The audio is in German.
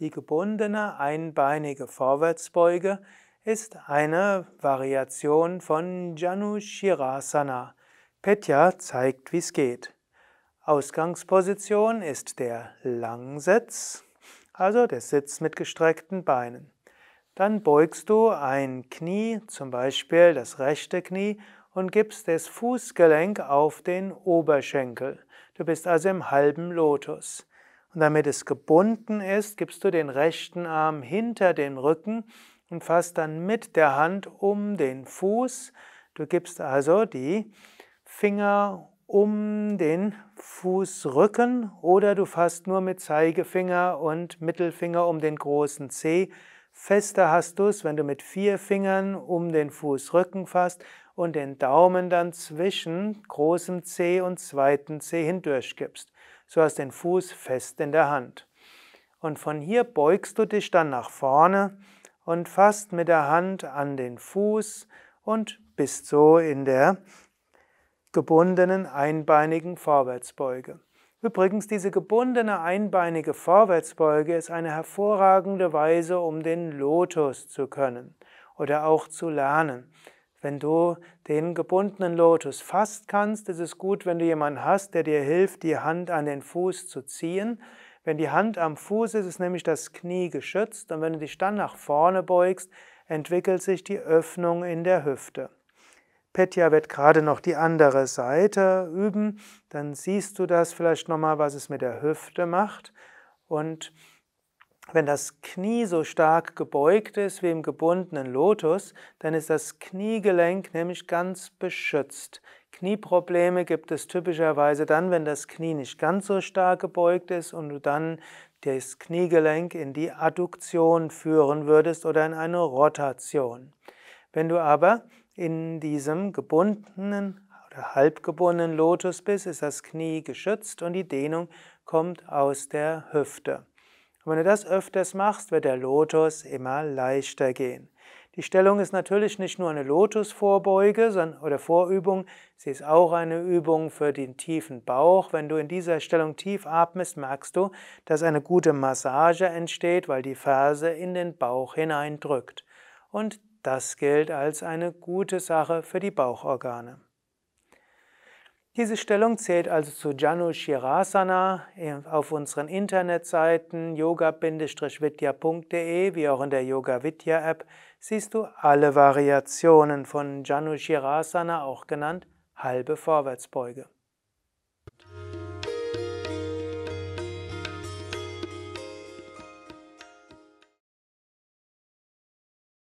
Die gebundene einbeinige Vorwärtsbeuge ist eine Variation von Janushirasana. Petya zeigt, wie es geht. Ausgangsposition ist der Langsitz, also der Sitz mit gestreckten Beinen. Dann beugst du ein Knie, zum Beispiel das rechte Knie, und gibst das Fußgelenk auf den Oberschenkel. Du bist also im halben Lotus. Und damit es gebunden ist, gibst du den rechten Arm hinter den Rücken und fasst dann mit der Hand um den Fuß. Du gibst also die Finger um den Fußrücken oder du fasst nur mit Zeigefinger und Mittelfinger um den großen Zeh. Fester hast du es, wenn du mit vier Fingern um den Fußrücken fasst und den Daumen dann zwischen großem Zeh und zweiten Zeh hindurch gibst. So hast den Fuß fest in der Hand. Und von hier beugst du dich dann nach vorne und fasst mit der Hand an den Fuß und bist so in der gebundenen einbeinigen Vorwärtsbeuge. Übrigens, diese gebundene einbeinige Vorwärtsbeuge ist eine hervorragende Weise, um den Lotus zu können oder auch zu lernen. Wenn du den gebundenen Lotus fast kannst, ist es gut, wenn du jemanden hast, der dir hilft, die Hand an den Fuß zu ziehen. Wenn die Hand am Fuß ist, ist nämlich das Knie geschützt und wenn du dich dann nach vorne beugst, entwickelt sich die Öffnung in der Hüfte. Petya wird gerade noch die andere Seite üben, dann siehst du das vielleicht nochmal, was es mit der Hüfte macht und wenn das Knie so stark gebeugt ist wie im gebundenen Lotus, dann ist das Kniegelenk nämlich ganz beschützt. Knieprobleme gibt es typischerweise dann, wenn das Knie nicht ganz so stark gebeugt ist und du dann das Kniegelenk in die Adduktion führen würdest oder in eine Rotation. Wenn du aber in diesem gebundenen oder halbgebundenen Lotus bist, ist das Knie geschützt und die Dehnung kommt aus der Hüfte. Und wenn du das öfters machst, wird der Lotus immer leichter gehen. Die Stellung ist natürlich nicht nur eine Lotusvorbeuge oder Vorübung, sie ist auch eine Übung für den tiefen Bauch. Wenn du in dieser Stellung tief atmest, merkst du, dass eine gute Massage entsteht, weil die Ferse in den Bauch hineindrückt. Und das gilt als eine gute Sache für die Bauchorgane. Diese Stellung zählt also zu Janu Shirasana auf unseren Internetseiten yoga-vidya.de wie auch in der Yoga Vidya App siehst du alle Variationen von Janu Shirasana, auch genannt halbe Vorwärtsbeuge.